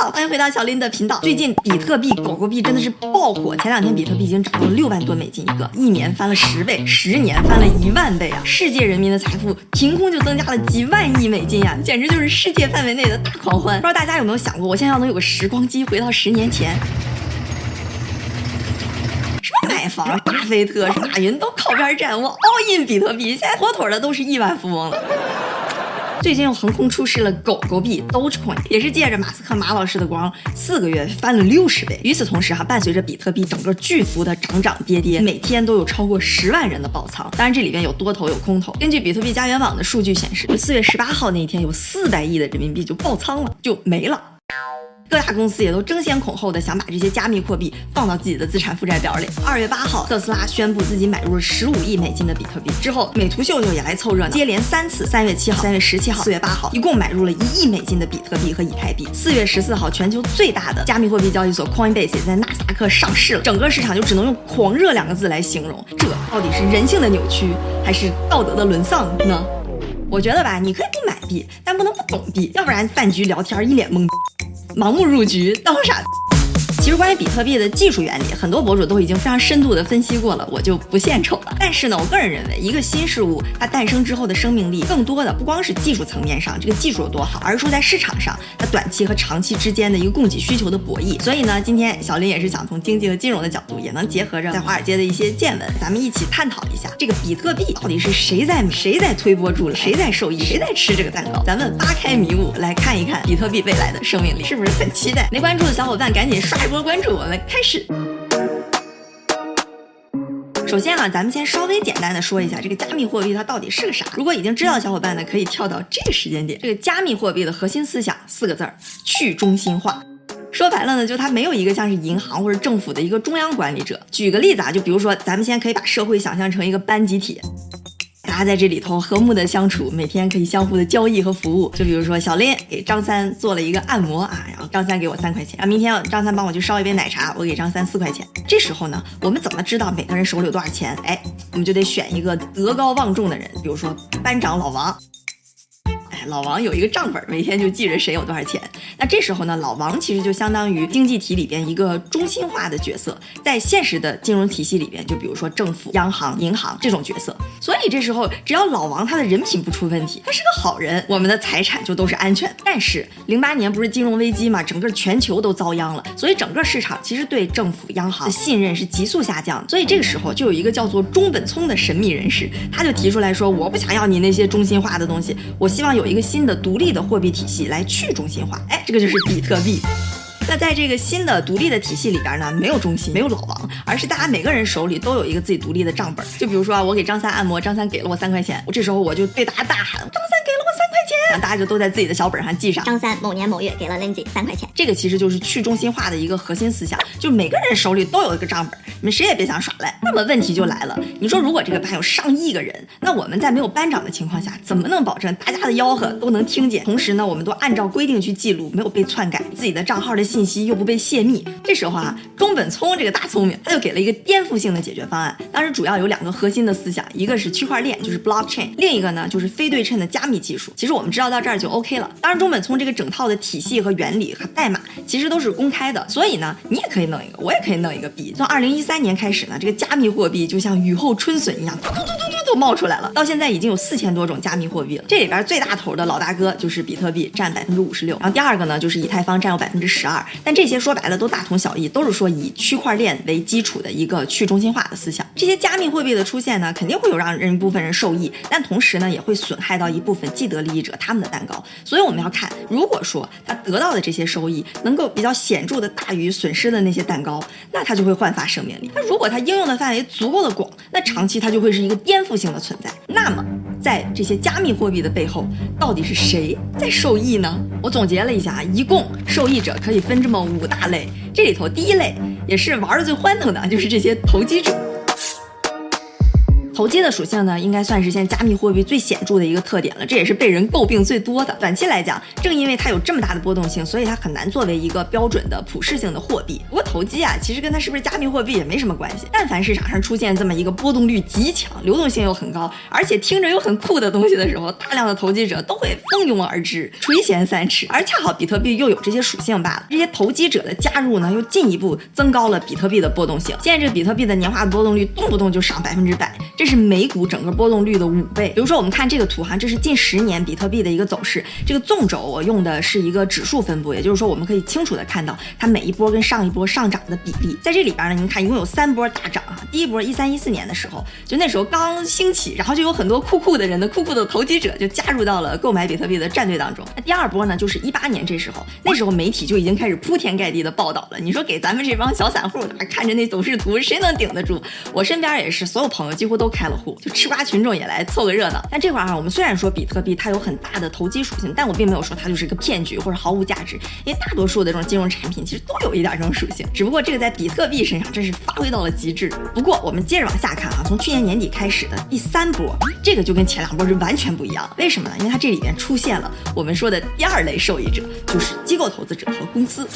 好，欢迎回到小林的频道。最近比特币、狗狗币真的是爆火，前两天比特币已经涨到了六万多美金一个，一年翻了十倍，十年翻了一万倍啊！世界人民的财富凭空就增加了几万亿美金呀，简直就是世界范围内的大狂欢。不知道大家有没有想过，我现在要能有个时光机回到十年前，什么买房、巴菲特、马云都靠边站，我 all in 比特币，现在妥妥的都是亿万富翁了。最近又横空出世了狗狗币 Dogecoin，也是借着马斯克马老师的光，四个月翻了六十倍。与此同时哈，伴随着比特币整个巨幅的涨涨跌跌，每天都有超过十万人的爆仓。当然这里边有多头有空头。根据比特币家园网的数据显示，四月十八号那一天有四百亿的人民币就爆仓了，就没了。各大公司也都争先恐后的想把这些加密货币放到自己的资产负债表里。二月八号，特斯拉宣布自己买入了十五亿美金的比特币。之后，美图秀秀也来凑热闹，接连三次，三月七号、三月十七号、四月八号，一共买入了一亿美金的比特币和以太币。四月十四号，全球最大的加密货币交易所 Coinbase 也在纳斯达克上市了。整个市场就只能用狂热两个字来形容。这到底是人性的扭曲，还是道德的沦丧呢？我觉得吧，你可以不买币，但不能不懂币，要不然饭局聊天一脸懵。盲目入局当傻。其实关于比特币的技术原理，很多博主都已经非常深度的分析过了，我就不献丑了。但是呢，我个人认为，一个新事物它诞生之后的生命力，更多的不光是技术层面上这个技术有多好，而是说在市场上它短期和长期之间的一个供给需求的博弈。所以呢，今天小林也是想从经济和金融的角度，也能结合着在华尔街的一些见闻，咱们一起探讨一下这个比特币到底是谁在谁在推波助澜，谁在受益，谁在吃这个蛋糕。咱们扒开迷雾来看一看比特币未来的生命力，是不是很期待？没关注的小伙伴赶紧刷一波关注，我们开始。首先啊，咱们先稍微简单的说一下这个加密货币它到底是个啥。如果已经知道的小伙伴呢，可以跳到这个时间点。这个加密货币的核心思想四个字儿：去中心化。说白了呢，就它没有一个像是银行或者政府的一个中央管理者。举个例子啊，就比如说咱们现在可以把社会想象成一个班集体。他在这里头和睦的相处，每天可以相互的交易和服务。就比如说小林给张三做了一个按摩啊，然后张三给我三块钱，啊明天张三帮我去烧一杯奶茶，我给张三四块钱。这时候呢，我们怎么知道每个人手里有多少钱？哎，我们就得选一个德高望重的人，比如说班长老王。老王有一个账本，每天就记着谁有多少钱。那这时候呢，老王其实就相当于经济体里边一个中心化的角色，在现实的金融体系里边，就比如说政府、央行、银行这种角色。所以这时候，只要老王他的人品不出问题，他是个好人，我们的财产就都是安全。但是零八年不是金融危机嘛，整个全球都遭殃了，所以整个市场其实对政府、央行的信任是急速下降。所以这个时候就有一个叫做中本聪的神秘人士，他就提出来说：“我不想要你那些中心化的东西，我希望有一个。”新的独立的货币体系来去中心化，哎，这个就是比特币。那在这个新的独立的体系里边呢，没有中心，没有老王，而是大家每个人手里都有一个自己独立的账本。就比如说啊，我给张三按摩，张三给了我三块钱，我这时候我就对大家大喊：张，然后大家就都在自己的小本上记上。张三某年某月给了 Lindsay 三块钱，这个其实就是去中心化的一个核心思想，就每个人手里都有一个账本，你们谁也别想耍赖。那么问题就来了，你说如果这个班有上亿个人，那我们在没有班长的情况下，怎么能保证大家的吆喝都能听见？同时呢，我们都按照规定去记录，没有被篡改，自己的账号的信息又不被泄。泄密，这时候啊，中本聪这个大聪明，他就给了一个颠覆性的解决方案。当时主要有两个核心的思想，一个是区块链，就是 blockchain，另一个呢就是非对称的加密技术。其实我们知道到这儿就 OK 了。当然，中本聪这个整套的体系和原理和代码其实都是公开的，所以呢，你也可以弄一个，我也可以弄一个币。从二零一三年开始呢，这个加密货币就像雨后春笋一样，突突突突都冒出来了。到现在已经有四千多种加密货币了。这里边最大头的老大哥就是比特币，占百分之五十六。然后第二个呢就是以太坊，占有百分之十二。但这些说白了。都大同小异，都是说以区块链为基础的一个去中心化的思想。这些加密货币的出现呢，肯定会有让人一部分人受益，但同时呢，也会损害到一部分既得利益者他他们的蛋糕。所以我们要看，如果说他得到的这些收益能够比较显著的大于损失的那些蛋糕，那他就会焕发生命力。那如果它应用的范围足够的广，那长期它就会是一个颠覆性的存在。那么，在这些加密货币的背后，到底是谁在受益呢？我总结了一下，一共受益者可以分这么五大类。这里头第一类也是玩的最欢腾的，就是这些投机者。投机的属性呢，应该算是现在加密货币最显著的一个特点了，这也是被人诟病最多的。短期来讲，正因为它有这么大的波动性，所以它很难作为一个标准的普适性的货币。不过投机啊，其实跟它是不是加密货币也没什么关系。但凡市场上出现这么一个波动率极强、流动性又很高，而且听着又很酷的东西的时候，大量的投机者都会蜂拥而至，垂涎三尺。而恰好比特币又有这些属性罢了。这些投机者的加入呢，又进一步增高了比特币的波动性。现在这比特币的年化波动率动不动就上百分之百，这是美股整个波动率的五倍。比如说，我们看这个图哈，这是近十年比特币的一个走势。这个纵轴我用的是一个指数分布，也就是说，我们可以清楚的看到它每一波跟上一波上涨的比例。在这里边呢，您看一共有三波大涨啊。第一波一三一四年的时候，就那时候刚兴起，然后就有很多酷酷的人的酷酷的投机者就加入到了购买比特币的战队当中。那第二波呢，就是一八年这时候，那时候媒体就已经开始铺天盖地的报道了。你说给咱们这帮小散户看着那走势图，谁能顶得住？我身边也是，所有朋友几乎都开了户，就吃瓜群众也来凑个热闹。但这块儿啊，我们虽然说比特币它有很大的投机属性，但我并没有说它就是一个骗局或者毫无价值，因为大多数的这种金融产品其实都有一点这种属性，只不过这个在比特币身上真是发挥到了极致。不过我们接着往下看啊，从去年年底开始的第三波，这个就跟前两波是完全不一样。为什么呢？因为它这里边出现了我们说的第二类受益者，就是机构投资者和公司。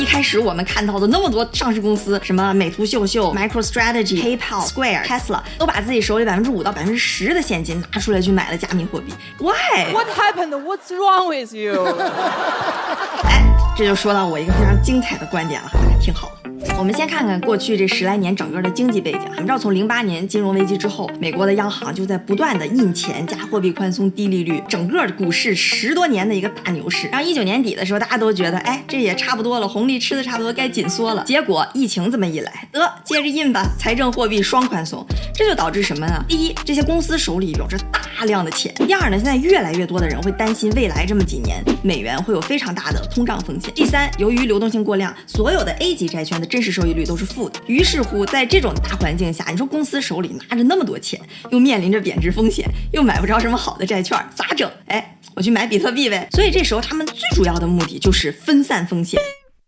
一开始我们看到的那么多上市公司，什么美图秀秀、MicroStrategy、PayPal、Square、Tesla，都把自己手里百分之五到百分之十的现金拿出来去买了加密货币。Why？What happened? What's wrong with you？哎，这就说到我一个非常精彩的观点了，大家听好。我们先看看过去这十来年整个的经济背景。我们知道，从零八年金融危机之后，美国的央行就在不断的印钱加货币宽松、低利率，整个股市十多年的一个大牛市。然后一九年底的时候，大家都觉得，哎，这也差不多了，红利吃的差不多，该紧缩了。结果疫情这么一来，得接着印吧，财政货币双宽松，这就导致什么呢？第一，这些公司手里有着大大量的钱；第二呢，现在越来越多的人会担心未来这么几年美元会有非常大的通胀风险；第三，由于流动性过量，所有的 A 级债券的真实收益率都是负的。于是乎，在这种大环境下，你说公司手里拿着那么多钱，又面临着贬值风险，又买不着什么好的债券，咋整？哎，我去买比特币呗。所以这时候他们最主要的目的就是分散风险。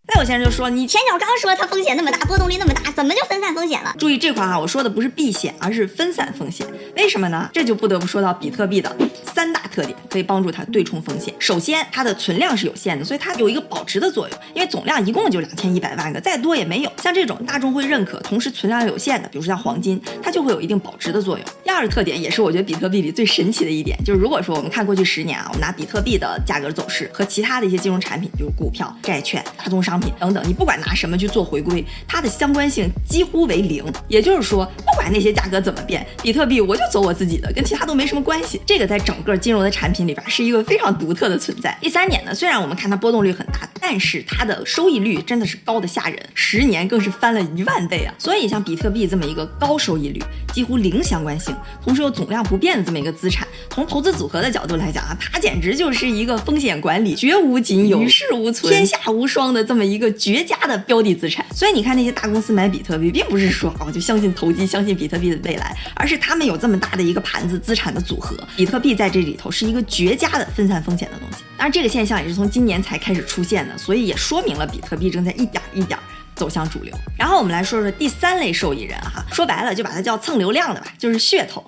那有些人就说，你前脚刚说它风险那么大，波动率那么大，怎么就分散风险了？注意这块啊，我说的不是避险，而是分散风险。为什么呢？这就不得不说到比特币的三大特点，可以帮助它对冲风险。首先，它的存量是有限的，所以它有一个保值的作用，因为总量一共就两千一百万个，再多也没有。像这种大众会认可，同时存量有限的，比如说像黄金，它就会有一定保值的作用。第二个特点，也是我觉得比特币里最神奇的一点，就是如果说我们看过去十年啊，我们拿比特币的价格走势和其他的一些金融产品，比如股票、债券、大宗商品等等，你不管拿什么去做回归，它的相关性几乎为零。也就是说，不管那些价格怎么变，比特币我就走我自己的，跟其他都没什么关系。这个在整个金融的产品里边是一个非常独特的存在。第三点呢，虽然我们看它波动率很大，但是它的收益率真的是高的吓人，十年更是翻了一万倍啊！所以像比特币这么一个高收益率、几乎零相关性，同时又总量不变的这么一个资产，从投资组合的角度来讲啊，它简直就是一个风险管理绝无仅有、与世无存、天下无双的这么一个绝佳的。标的资产，所以你看那些大公司买比特币，并不是说哦就相信投机，相信比特币的未来，而是他们有这么大的一个盘子资产的组合，比特币在这里头是一个绝佳的分散风险的东西。当然，这个现象也是从今年才开始出现的，所以也说明了比特币正在一点一点走向主流。然后我们来说说第三类受益人哈，说白了就把它叫蹭流量的吧，就是噱头。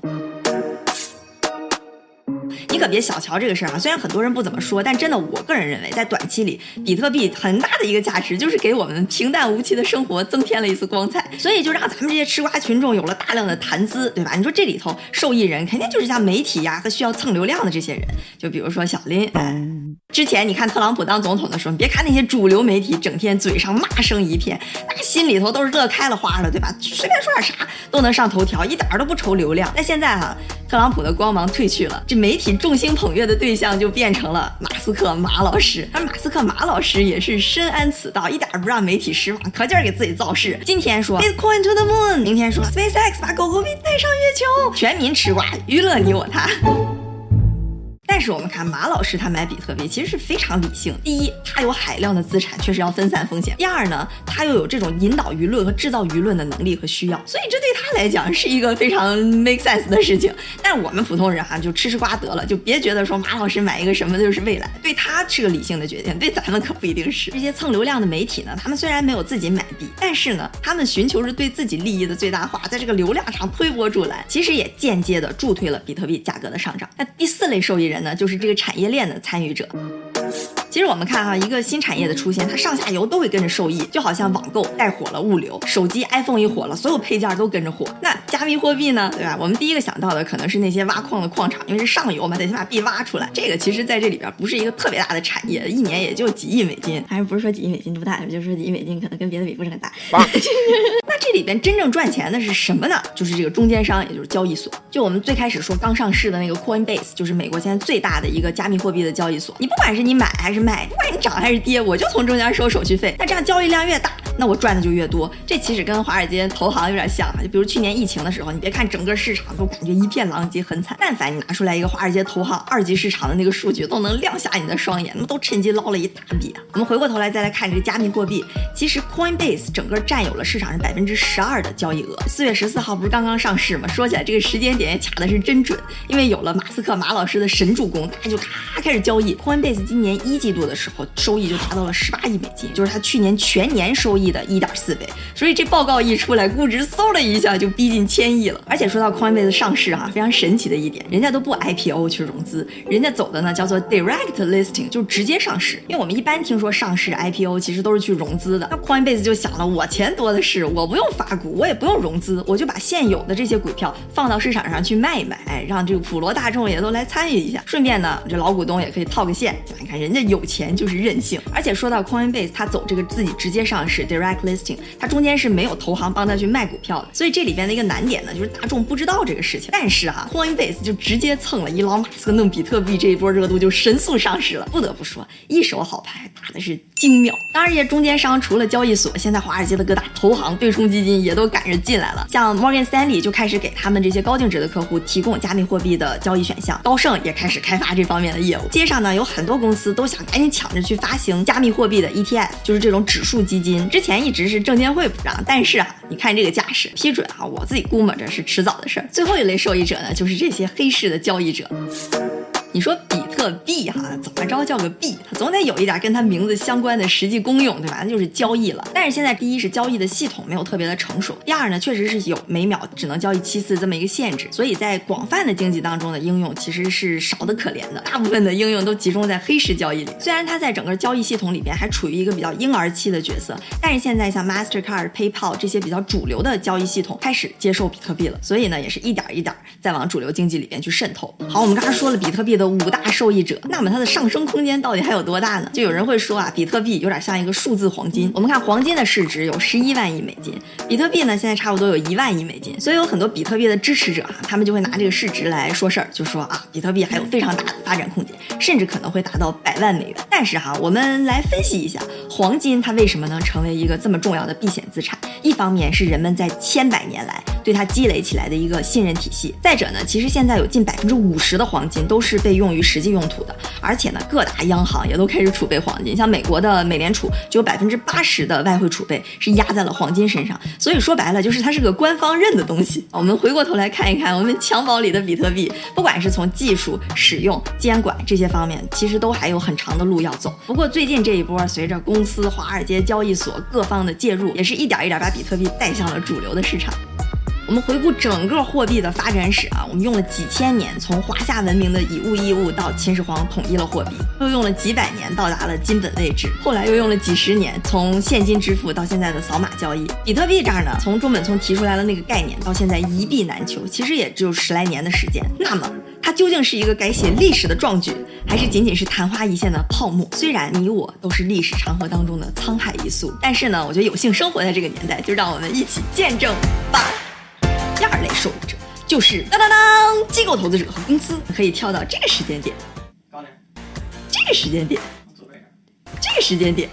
你可别小瞧这个事儿啊！虽然很多人不怎么说，但真的，我个人认为，在短期里，比特币很大的一个价值就是给我们平淡无奇的生活增添了一丝光彩，所以就让咱们这些吃瓜群众有了大量的谈资，对吧？你说这里头受益人肯定就是像媒体呀和需要蹭流量的这些人，就比如说小林。之前你看特朗普当总统的时候，你别看那些主流媒体整天嘴上骂声一片，那心里头都是乐开了花了，对吧？随便说点啥都能上头条，一点都不愁流量。那现在哈，特朗普的光芒褪去了，这媒体。众星捧月的对象就变成了马斯克马老师，而马斯克马老师也是深谙此道，一点不让媒体失望，可劲儿给自己造势。今天说 Bitcoin to the moon，明天说 SpaceX 把狗狗币带上月球，全民吃瓜，娱乐你我他。但是我们看马老师他买比特币其实是非常理性。第一，他有海量的资产，确实要分散风险；第二呢，他又有这种引导舆论和制造舆论的能力和需要，所以这对他来讲是一个非常 make sense 的事情。但我们普通人哈，就吃吃瓜得了，就别觉得说马老师买一个什么就是未来，对他是个理性的决定，对咱们可不一定是。这些蹭流量的媒体呢，他们虽然没有自己买币，但是呢，他们寻求着对自己利益的最大化，在这个流量上推波助澜，其实也间接的助推了比特币价格的上涨。那第四类受益人呢，就是这个产业链的参与者。其实我们看哈，一个新产业的出现，它上下游都会跟着受益，就好像网购带火了物流，手机 iPhone 一火了，所有配件都跟着火。那加密货币呢，对吧？我们第一个想到的可能是那些挖矿的矿场，因为是上游嘛，得先把币挖出来。这个其实在这里边不是一个特别大的产业，一年也就几亿美金，还是不是说几亿美金不大，就是说几亿美金可能跟别的比不是很大。那这里边真正赚钱的是什么呢？就是这个中间商，也就是交易所。就我们最开始说刚上市的那个 Coinbase，就是美国现在最大的一个加密货币的交易所。你不管是你买还是卖，不管你涨还是跌，我就从中间收手续费。那这样交易量越大，那我赚的就越多。这其实跟华尔街投行有点像啊。就比如去年疫情的时候，你别看整个市场都感觉一片狼藉，很惨。但凡你拿出来一个华尔街投行二级市场的那个数据，都能亮瞎你的双眼，那么都趁机捞了一大笔啊。我们回过头来再来看这个加密货币，其实 Coinbase 整个占有了市场上百分之十二的交易额。四月十四号不是刚刚上市吗？说起来这个时间点也卡的是真准，因为有了马斯克马老师的神助攻，大家就咔开始交易。Coinbase 今年一季度的时候收益就达到了十八亿美金，就是它去年全年收益亿的一点四倍。所以这报告一出来，估值嗖的一下就逼近千亿了。而且说到 Coinbase 上市哈，非常神奇的一点，人家都不 IPO 去融资，人家走的呢叫做 Direct Listing，就直接上市。因为我们一般听说上市 IPO 其实都是去融资的，那 Coinbase 就想了，我钱多的是，我不用发股，我也不用融资，我就把现有的这些股票放到市场上去卖一卖，让这个普罗大众也都来参与一下，顺便呢，这老股东也可以套个现。你看人家有钱就是任性。而且说到 Coinbase，他走这个自己直接上市 Direct Listing，它中间是没有投行帮他去卖股票的，所以这里边的一个难点呢，就是大众不知道这个事情。但是哈，Coinbase 就直接蹭了伊朗马斯克弄比特币这一波热度，就神速上市了。不得不说，一手好牌打的是精妙。当然，这些中间商除了交易所，现在华尔街的各大投行、对冲基金也都赶着进来了。像 Morgan Stanley 就开始给他们这些高净值的客户提供加密货币的交易选项，高盛也开始开发这方面的业务。街上呢，有很多公司都想赶紧抢着去发行加密货币的 ETF，就是这种指数基金。之前一直是证监会不让，但是啊，你看这个架势，批准啊，我自己估摸着是迟早的事儿。最后一类受益者呢，就是这些黑市的交易者。你说比个币哈，怎么着叫个币？它总得有一点跟它名字相关的实际功用，对吧？那就是交易了。但是现在，第一是交易的系统没有特别的成熟，第二呢，确实是有每秒只能交易七次这么一个限制，所以在广泛的经济当中的应用其实是少的可怜的，大部分的应用都集中在黑市交易里。虽然它在整个交易系统里边还处于一个比较婴儿期的角色，但是现在像 Mastercard、PayPal 这些比较主流的交易系统开始接受比特币了，所以呢，也是一点一点在往主流经济里边去渗透。好，我们刚刚说了比特币的五大受益者，那么它的上升空间到底还有多大呢？就有人会说啊，比特币有点像一个数字黄金。我们看黄金的市值有十一万亿美金，比特币呢现在差不多有一万亿美金，所以有很多比特币的支持者哈，他们就会拿这个市值来说事儿，就说啊，比特币还有非常大的发展空间，甚至可能会达到百万美元。但是哈，我们来分析一下黄金它为什么能成为一个这么重要的避险资产？一方面是人们在千百年来对它积累起来的一个信任体系，再者呢，其实现在有近百分之五十的黄金都是被用于实际用途的，而且呢，各大央行也都开始储备黄金，像美国的美联储就有百分之八十的外汇储备是压在了黄金身上，所以说白了就是它是个官方认的东西。我们回过头来看一看我们襁褓里的比特币，不管是从技术、使用、监管这些方面，其实都还有很长的路要走。不过最近这一波，随着公司、华尔街交易所各方的介入，也是一点一点把比特币带向了主流的市场。我们回顾整个货币的发展史啊，我们用了几千年，从华夏文明的以物易物到秦始皇统一了货币，又用了几百年到达了金本位制，后来又用了几十年，从现金支付到现在的扫码交易。比特币这儿呢，从中本聪提出来了那个概念到现在一币难求，其实也只有十来年的时间。那么它究竟是一个改写历史的壮举，还是仅仅是昙花一现的泡沫？虽然你我都是历史长河当中的沧海一粟，但是呢，我觉得有幸生活在这个年代，就让我们一起见证吧。第二类受益者就是当当当机构投资者和公司，可以跳到这个时间点，高点，这个时间点。这个时间点